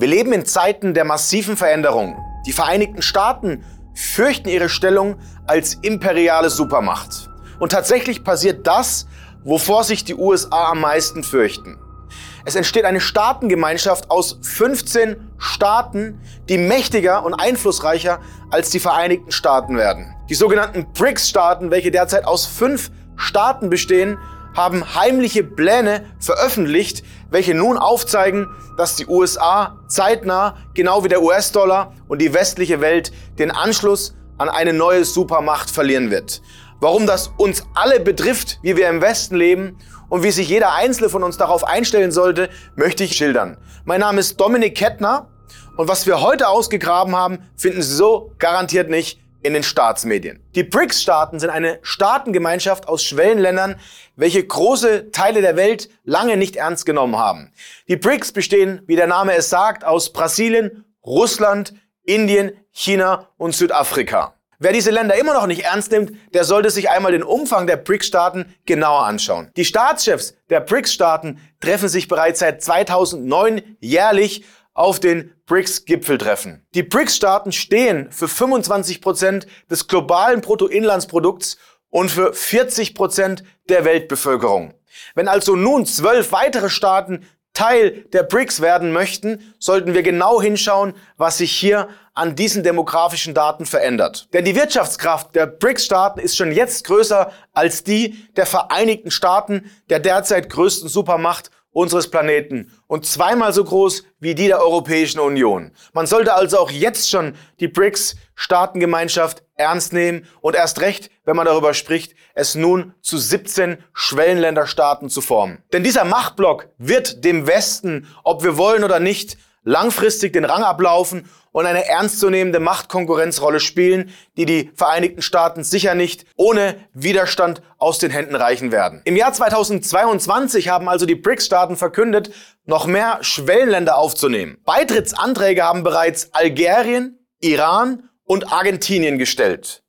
Wir leben in Zeiten der massiven Veränderungen. Die Vereinigten Staaten fürchten ihre Stellung als imperiale Supermacht. Und tatsächlich passiert das, wovor sich die USA am meisten fürchten. Es entsteht eine Staatengemeinschaft aus 15 Staaten, die mächtiger und einflussreicher als die Vereinigten Staaten werden. Die sogenannten BRICS-Staaten, welche derzeit aus fünf Staaten bestehen, haben heimliche Pläne veröffentlicht, welche nun aufzeigen, dass die USA zeitnah, genau wie der US-Dollar und die westliche Welt, den Anschluss an eine neue Supermacht verlieren wird. Warum das uns alle betrifft, wie wir im Westen leben und wie sich jeder Einzelne von uns darauf einstellen sollte, möchte ich schildern. Mein Name ist Dominik Kettner und was wir heute ausgegraben haben, finden Sie so garantiert nicht in den Staatsmedien. Die BRICS-Staaten sind eine Staatengemeinschaft aus Schwellenländern, welche große Teile der Welt lange nicht ernst genommen haben. Die BRICS bestehen, wie der Name es sagt, aus Brasilien, Russland, Indien, China und Südafrika. Wer diese Länder immer noch nicht ernst nimmt, der sollte sich einmal den Umfang der BRICS-Staaten genauer anschauen. Die Staatschefs der BRICS-Staaten treffen sich bereits seit 2009 jährlich auf den BRICS-Gipfeltreffen. Die BRICS-Staaten stehen für 25 Prozent des globalen Bruttoinlandsprodukts und für 40 Prozent der Weltbevölkerung. Wenn also nun zwölf weitere Staaten Teil der BRICS werden möchten, sollten wir genau hinschauen, was sich hier an diesen demografischen Daten verändert. Denn die Wirtschaftskraft der BRICS-Staaten ist schon jetzt größer als die der Vereinigten Staaten, der derzeit größten Supermacht unseres Planeten und zweimal so groß wie die der Europäischen Union. Man sollte also auch jetzt schon die BRICS-Staatengemeinschaft ernst nehmen und erst recht, wenn man darüber spricht, es nun zu 17 Schwellenländerstaaten zu formen. Denn dieser Machtblock wird dem Westen, ob wir wollen oder nicht, langfristig den Rang ablaufen und eine ernstzunehmende Machtkonkurrenzrolle spielen, die die Vereinigten Staaten sicher nicht ohne Widerstand aus den Händen reichen werden. Im Jahr 2022 haben also die BRICS-Staaten verkündet, noch mehr Schwellenländer aufzunehmen. Beitrittsanträge haben bereits Algerien, Iran und Argentinien gestellt.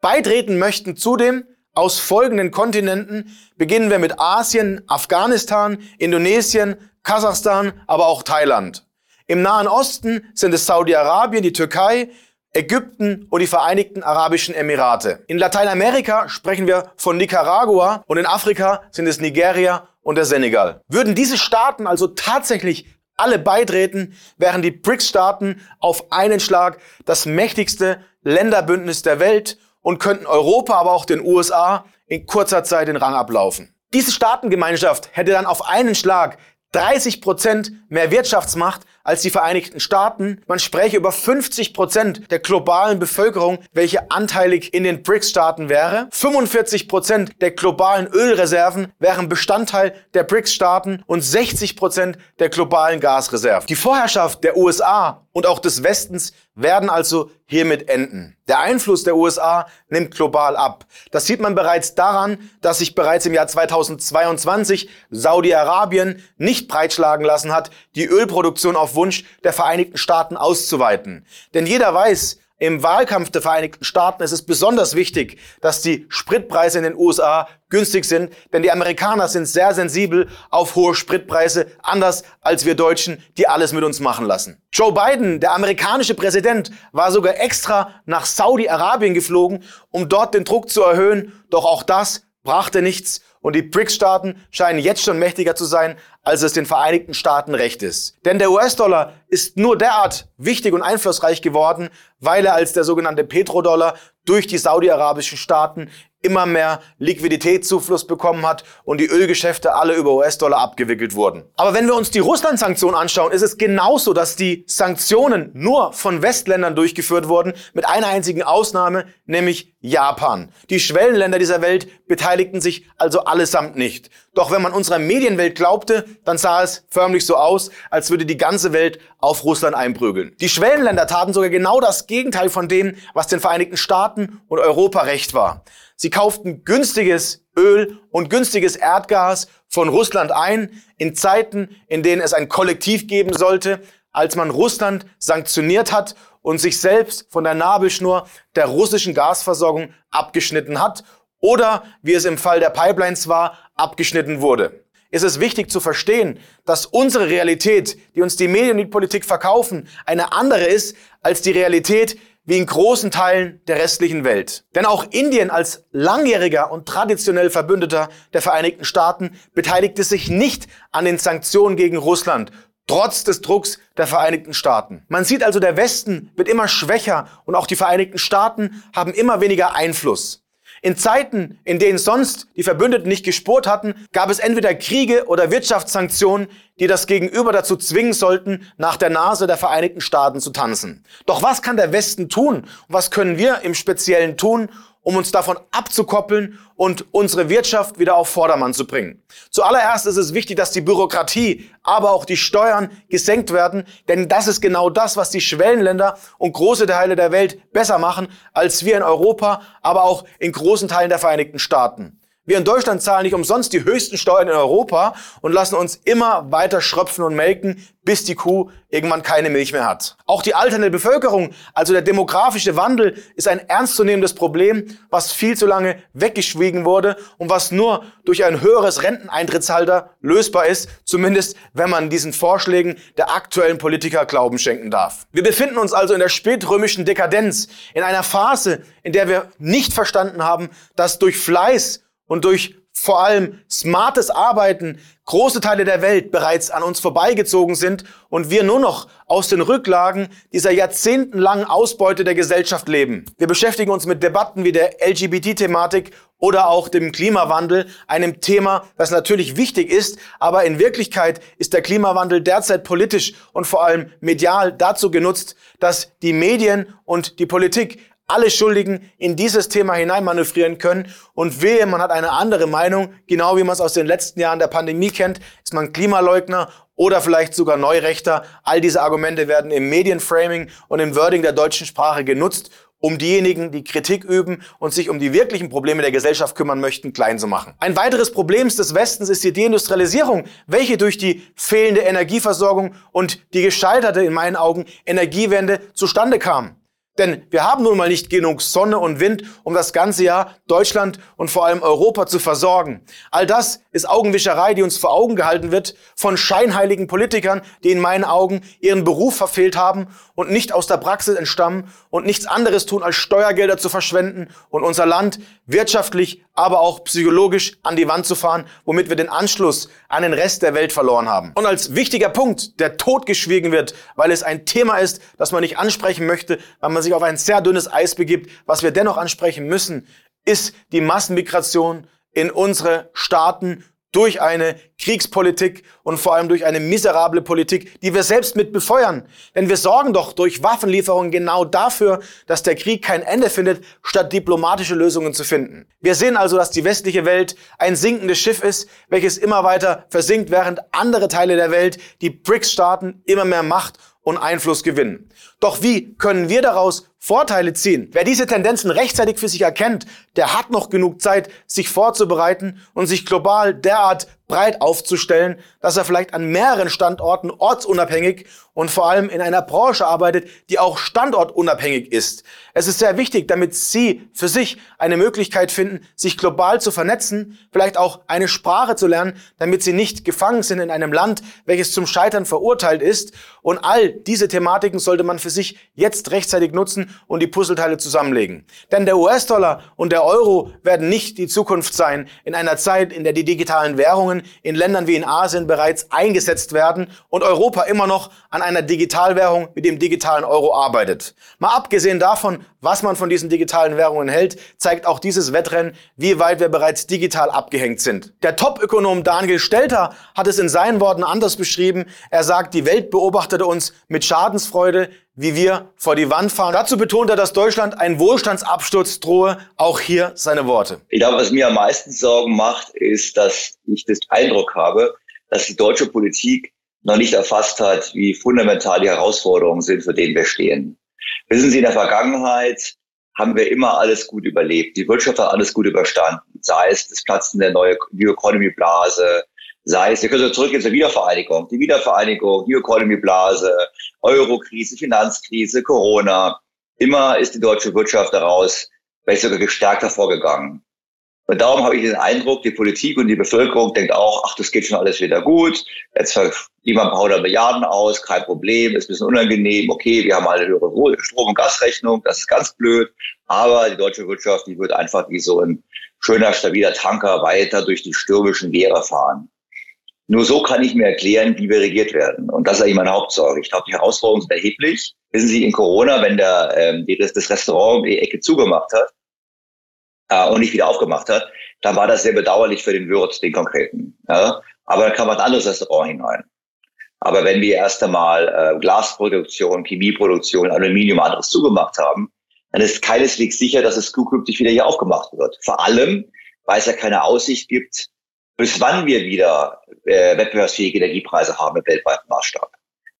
Beitreten möchten zudem aus folgenden Kontinenten. Beginnen wir mit Asien, Afghanistan, Indonesien, Kasachstan, aber auch Thailand. Im Nahen Osten sind es Saudi-Arabien, die Türkei, Ägypten und die Vereinigten Arabischen Emirate. In Lateinamerika sprechen wir von Nicaragua und in Afrika sind es Nigeria und der Senegal. Würden diese Staaten also tatsächlich alle beitreten, wären die BRICS-Staaten auf einen Schlag das mächtigste Länderbündnis der Welt und könnten Europa, aber auch den USA in kurzer Zeit den Rang ablaufen. Diese Staatengemeinschaft hätte dann auf einen Schlag 30 Prozent mehr Wirtschaftsmacht als die Vereinigten Staaten. Man spreche über 50 Prozent der globalen Bevölkerung, welche anteilig in den BRICS-Staaten wäre. 45 Prozent der globalen Ölreserven wären Bestandteil der BRICS-Staaten und 60 Prozent der globalen Gasreserven. Die Vorherrschaft der USA und auch des Westens werden also hiermit enden. Der Einfluss der USA nimmt global ab. Das sieht man bereits daran, dass sich bereits im Jahr 2022 Saudi-Arabien nicht breitschlagen lassen hat, die Ölproduktion auf Wunsch der Vereinigten Staaten auszuweiten. Denn jeder weiß, im Wahlkampf der Vereinigten Staaten ist es besonders wichtig, dass die Spritpreise in den USA günstig sind, denn die Amerikaner sind sehr sensibel auf hohe Spritpreise, anders als wir Deutschen, die alles mit uns machen lassen. Joe Biden, der amerikanische Präsident, war sogar extra nach Saudi-Arabien geflogen, um dort den Druck zu erhöhen, doch auch das brachte nichts und die BRICS-Staaten scheinen jetzt schon mächtiger zu sein, als es den Vereinigten Staaten recht ist. Denn der US-Dollar ist nur derart wichtig und einflussreich geworden, weil er als der sogenannte Petrodollar durch die saudi-arabischen Staaten immer mehr Liquiditätszufluss bekommen hat und die Ölgeschäfte alle über US-Dollar abgewickelt wurden. Aber wenn wir uns die Russland-Sanktionen anschauen, ist es genauso, dass die Sanktionen nur von Westländern durchgeführt wurden, mit einer einzigen Ausnahme, nämlich Japan. Die Schwellenländer dieser Welt beteiligten sich also allesamt nicht. Doch wenn man unserer Medienwelt glaubte, dann sah es förmlich so aus, als würde die ganze Welt auf Russland einprügeln. Die Schwellenländer taten sogar genau das Gegenteil von dem, was den Vereinigten Staaten und Europa recht war. Sie kauften günstiges Öl und günstiges Erdgas von Russland ein in Zeiten, in denen es ein Kollektiv geben sollte, als man Russland sanktioniert hat und sich selbst von der Nabelschnur der russischen Gasversorgung abgeschnitten hat oder, wie es im Fall der Pipelines war, abgeschnitten wurde. ist es wichtig zu verstehen, dass unsere Realität, die uns die Medien und die Politik verkaufen, eine andere ist als die Realität wie in großen Teilen der restlichen Welt. Denn auch Indien als langjähriger und traditionell Verbündeter der Vereinigten Staaten beteiligte sich nicht an den Sanktionen gegen Russland, trotz des Drucks der Vereinigten Staaten. Man sieht also, der Westen wird immer schwächer und auch die Vereinigten Staaten haben immer weniger Einfluss. In Zeiten, in denen sonst die Verbündeten nicht gespurt hatten, gab es entweder Kriege oder Wirtschaftssanktionen, die das Gegenüber dazu zwingen sollten, nach der Nase der Vereinigten Staaten zu tanzen. Doch was kann der Westen tun? Was können wir im Speziellen tun, um uns davon abzukoppeln und unsere Wirtschaft wieder auf Vordermann zu bringen. Zuallererst ist es wichtig, dass die Bürokratie, aber auch die Steuern gesenkt werden, denn das ist genau das, was die Schwellenländer und große Teile der Welt besser machen als wir in Europa, aber auch in großen Teilen der Vereinigten Staaten. Wir in Deutschland zahlen nicht umsonst die höchsten Steuern in Europa und lassen uns immer weiter schröpfen und melken, bis die Kuh irgendwann keine Milch mehr hat. Auch die alternde Bevölkerung, also der demografische Wandel, ist ein ernstzunehmendes Problem, was viel zu lange weggeschwiegen wurde und was nur durch ein höheres Renteneintrittshalter lösbar ist, zumindest wenn man diesen Vorschlägen der aktuellen Politiker Glauben schenken darf. Wir befinden uns also in der spätrömischen Dekadenz, in einer Phase, in der wir nicht verstanden haben, dass durch Fleiß und durch vor allem smartes Arbeiten große Teile der Welt bereits an uns vorbeigezogen sind und wir nur noch aus den Rücklagen dieser jahrzehntelangen Ausbeute der Gesellschaft leben. Wir beschäftigen uns mit Debatten wie der LGBT-Thematik oder auch dem Klimawandel, einem Thema, das natürlich wichtig ist, aber in Wirklichkeit ist der Klimawandel derzeit politisch und vor allem medial dazu genutzt, dass die Medien und die Politik alle Schuldigen in dieses Thema hineinmanövrieren können. Und wehe, man hat eine andere Meinung, genau wie man es aus den letzten Jahren der Pandemie kennt, ist man Klimaleugner oder vielleicht sogar Neurechter. All diese Argumente werden im Medienframing und im Wording der deutschen Sprache genutzt, um diejenigen, die Kritik üben und sich um die wirklichen Probleme der Gesellschaft kümmern möchten, klein zu machen. Ein weiteres Problem des Westens ist die Deindustrialisierung, welche durch die fehlende Energieversorgung und die gescheiterte, in meinen Augen, Energiewende zustande kam. Denn wir haben nun mal nicht genug Sonne und Wind, um das ganze Jahr Deutschland und vor allem Europa zu versorgen. All das ist Augenwischerei, die uns vor Augen gehalten wird von scheinheiligen Politikern, die in meinen Augen ihren Beruf verfehlt haben und nicht aus der Praxis entstammen und nichts anderes tun, als Steuergelder zu verschwenden und unser Land wirtschaftlich, aber auch psychologisch an die Wand zu fahren, womit wir den Anschluss an den Rest der Welt verloren haben. Und als wichtiger Punkt, der totgeschwiegen wird, weil es ein Thema ist, das man nicht ansprechen möchte, weil man sich auf ein sehr dünnes Eis begibt, was wir dennoch ansprechen müssen, ist die Massenmigration in unsere Staaten durch eine Kriegspolitik und vor allem durch eine miserable Politik, die wir selbst mit befeuern. Denn wir sorgen doch durch Waffenlieferungen genau dafür, dass der Krieg kein Ende findet, statt diplomatische Lösungen zu finden. Wir sehen also, dass die westliche Welt ein sinkendes Schiff ist, welches immer weiter versinkt, während andere Teile der Welt, die BRICS-Staaten, immer mehr Macht und Einfluss gewinnen. Doch wie können wir daraus Vorteile ziehen? Wer diese Tendenzen rechtzeitig für sich erkennt, der hat noch genug Zeit, sich vorzubereiten und sich global derart breit aufzustellen, dass er vielleicht an mehreren Standorten ortsunabhängig und vor allem in einer Branche arbeitet, die auch standortunabhängig ist. Es ist sehr wichtig, damit Sie für sich eine Möglichkeit finden, sich global zu vernetzen, vielleicht auch eine Sprache zu lernen, damit Sie nicht gefangen sind in einem Land, welches zum Scheitern verurteilt ist. Und all diese Thematiken sollte man für sich jetzt rechtzeitig nutzen und die Puzzleteile zusammenlegen. Denn der US-Dollar und der Euro werden nicht die Zukunft sein in einer Zeit, in der die digitalen Währungen in Ländern wie in Asien bereits eingesetzt werden und Europa immer noch an einer Digitalwährung mit dem digitalen Euro arbeitet. Mal abgesehen davon, was man von diesen digitalen Währungen hält, zeigt auch dieses Wettrennen, wie weit wir bereits digital abgehängt sind. Der Top-Ökonom Daniel Stelter hat es in seinen Worten anders beschrieben. Er sagt, die Welt beobachtete uns mit Schadensfreude, wie wir vor die Wand fahren. Dazu betont er, dass Deutschland einen Wohlstandsabsturz drohe. Auch hier seine Worte. Ich glaube, was mir am meisten Sorgen macht, ist, dass ich den Eindruck habe, dass die deutsche Politik noch nicht erfasst hat, wie fundamental die Herausforderungen sind, für denen wir stehen. Wissen Sie, in der Vergangenheit haben wir immer alles gut überlebt. Die Wirtschaft hat alles gut überstanden. Sei es das Platzen der neuen New Economy Blase, sei es, wir können zurückgehen zur Wiedervereinigung, die Wiedervereinigung, New Economy Blase, Eurokrise, Finanzkrise, Corona. Immer ist die deutsche Wirtschaft daraus vielleicht sogar gestärkt hervorgegangen. Und darum habe ich den Eindruck, die Politik und die Bevölkerung denkt auch, ach, das geht schon alles wieder gut. Jetzt geben wir ein paar hundert Milliarden aus, kein Problem, ist ein bisschen unangenehm. Okay, wir haben alle höhere Strom- und Gasrechnung, das ist ganz blöd. Aber die deutsche Wirtschaft, die wird einfach wie so ein schöner, stabiler Tanker weiter durch die stürmischen Meere fahren. Nur so kann ich mir erklären, wie wir regiert werden. Und das ist eigentlich meine Hauptsorge. Ich glaube, die Herausforderungen sind erheblich. Wissen Sie, in Corona, wenn der, ähm, das, das Restaurant die Ecke zugemacht hat, äh, und nicht wieder aufgemacht hat, dann war das sehr bedauerlich für den Wirt, den konkreten. Ja? Aber dann kam ein anderes Restaurant hinein. Aber wenn wir erst einmal äh, Glasproduktion, Chemieproduktion, Aluminium, anderes zugemacht haben, dann ist keineswegs sicher, dass es zukünftig wieder hier aufgemacht wird. Vor allem, weil es ja keine Aussicht gibt, bis wann wir wieder äh, wettbewerbsfähige Energiepreise haben im weltweiten Maßstab.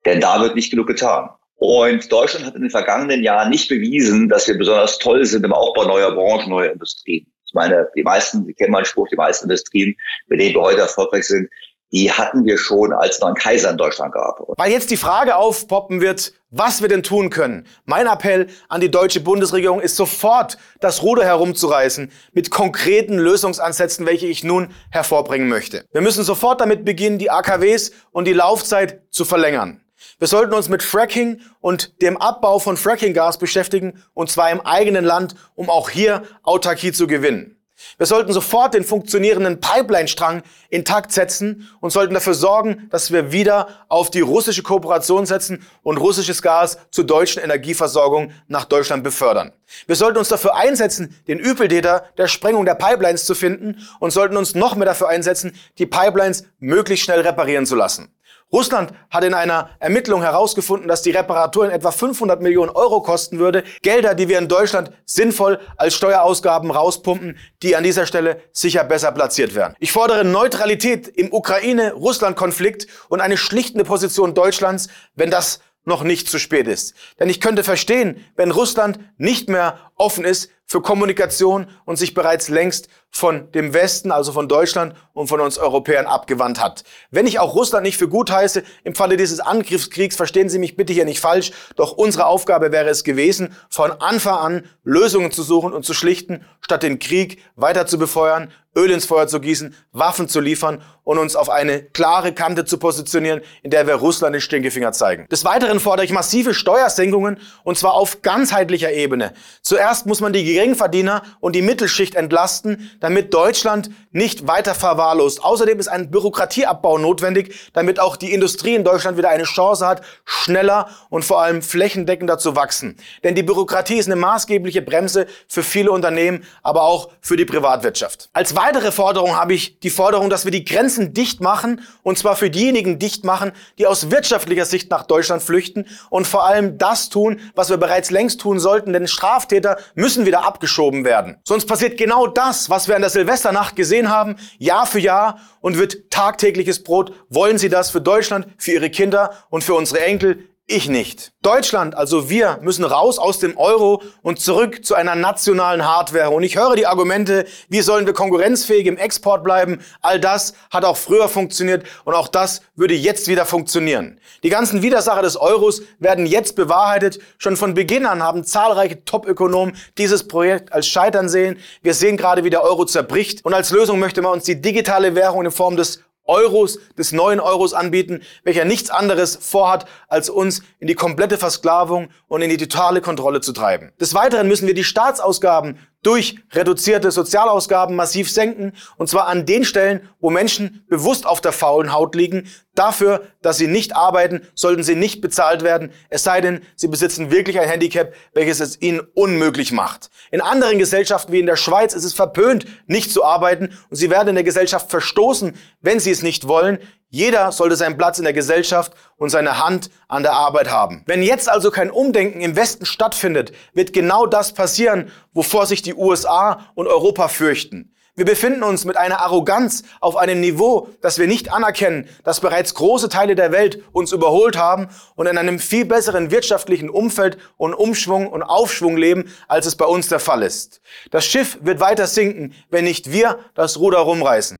Denn da wird nicht genug getan. Und Deutschland hat in den vergangenen Jahren nicht bewiesen, dass wir besonders toll sind im Aufbau neuer Branchen, neuer Industrien. Ich meine, die meisten, Sie kennen meinen Spruch, die meisten Industrien, mit denen wir heute erfolgreich sind, die hatten wir schon, als es noch einen Kaiser in Deutschland gab. Weil jetzt die Frage aufpoppen wird, was wir denn tun können. Mein Appell an die deutsche Bundesregierung ist sofort das Ruder herumzureißen mit konkreten Lösungsansätzen, welche ich nun hervorbringen möchte. Wir müssen sofort damit beginnen, die AKWs und die Laufzeit zu verlängern. Wir sollten uns mit Fracking und dem Abbau von Frackinggas beschäftigen, und zwar im eigenen Land, um auch hier Autarkie zu gewinnen. Wir sollten sofort den funktionierenden Pipeline-Strang intakt setzen und sollten dafür sorgen, dass wir wieder auf die russische Kooperation setzen und russisches Gas zur deutschen Energieversorgung nach Deutschland befördern. Wir sollten uns dafür einsetzen, den Übeltäter der Sprengung der Pipelines zu finden und sollten uns noch mehr dafür einsetzen, die Pipelines möglichst schnell reparieren zu lassen. Russland hat in einer Ermittlung herausgefunden, dass die Reparatur in etwa 500 Millionen Euro kosten würde. Gelder, die wir in Deutschland sinnvoll als Steuerausgaben rauspumpen, die an dieser Stelle sicher besser platziert werden. Ich fordere Neutralität im Ukraine-Russland-Konflikt und eine schlichtende Position Deutschlands, wenn das noch nicht zu spät ist. Denn ich könnte verstehen, wenn Russland nicht mehr offen ist für Kommunikation und sich bereits längst von dem Westen, also von Deutschland und von uns Europäern abgewandt hat. Wenn ich auch Russland nicht für gut heiße, im Falle dieses Angriffskriegs, verstehen Sie mich bitte hier nicht falsch, doch unsere Aufgabe wäre es gewesen, von Anfang an Lösungen zu suchen und zu schlichten, statt den Krieg weiter zu befeuern, Öl ins Feuer zu gießen, Waffen zu liefern und uns auf eine klare Kante zu positionieren, in der wir Russland den Stinkefinger zeigen. Des Weiteren fordere ich massive Steuersenkungen und zwar auf ganzheitlicher Ebene. Zuerst muss man die Geringverdiener und die Mittelschicht entlasten, damit Deutschland nicht weiter verwahrlost. Außerdem ist ein Bürokratieabbau notwendig, damit auch die Industrie in Deutschland wieder eine Chance hat, schneller und vor allem flächendeckender zu wachsen. Denn die Bürokratie ist eine maßgebliche Bremse für viele Unternehmen, aber auch für die Privatwirtschaft. Als weitere Forderung habe ich die Forderung, dass wir die Grenzen dicht machen, und zwar für diejenigen dicht machen, die aus wirtschaftlicher Sicht nach Deutschland flüchten und vor allem das tun, was wir bereits längst tun sollten, denn Straftäter müssen wieder abgeschoben werden. Sonst passiert genau das, was wir an der Silvesternacht gesehen haben, Jahr für Jahr und wird tagtägliches Brot. Wollen Sie das für Deutschland, für Ihre Kinder und für unsere Enkel? Ich nicht. Deutschland, also wir, müssen raus aus dem Euro und zurück zu einer nationalen Hardware. Und ich höre die Argumente, wie sollen wir konkurrenzfähig im Export bleiben? All das hat auch früher funktioniert und auch das würde jetzt wieder funktionieren. Die ganzen Widersacher des Euros werden jetzt bewahrheitet. Schon von Beginn an haben zahlreiche Top-Ökonomen dieses Projekt als Scheitern sehen. Wir sehen gerade, wie der Euro zerbricht. Und als Lösung möchte man uns die digitale Währung in Form des Euros, des neuen Euros anbieten, welcher nichts anderes vorhat, als uns in die komplette Versklavung und in die totale Kontrolle zu treiben. Des Weiteren müssen wir die Staatsausgaben durch reduzierte Sozialausgaben massiv senken, und zwar an den Stellen, wo Menschen bewusst auf der faulen Haut liegen. Dafür, dass sie nicht arbeiten, sollten sie nicht bezahlt werden, es sei denn, sie besitzen wirklich ein Handicap, welches es ihnen unmöglich macht. In anderen Gesellschaften wie in der Schweiz ist es verpönt, nicht zu arbeiten, und sie werden in der Gesellschaft verstoßen, wenn sie es nicht wollen. Jeder sollte seinen Platz in der Gesellschaft und seine Hand an der Arbeit haben. Wenn jetzt also kein Umdenken im Westen stattfindet, wird genau das passieren, wovor sich die USA und Europa fürchten. Wir befinden uns mit einer Arroganz auf einem Niveau, dass wir nicht anerkennen, dass bereits große Teile der Welt uns überholt haben und in einem viel besseren wirtschaftlichen Umfeld und Umschwung und Aufschwung leben, als es bei uns der Fall ist. Das Schiff wird weiter sinken, wenn nicht wir das Ruder rumreißen.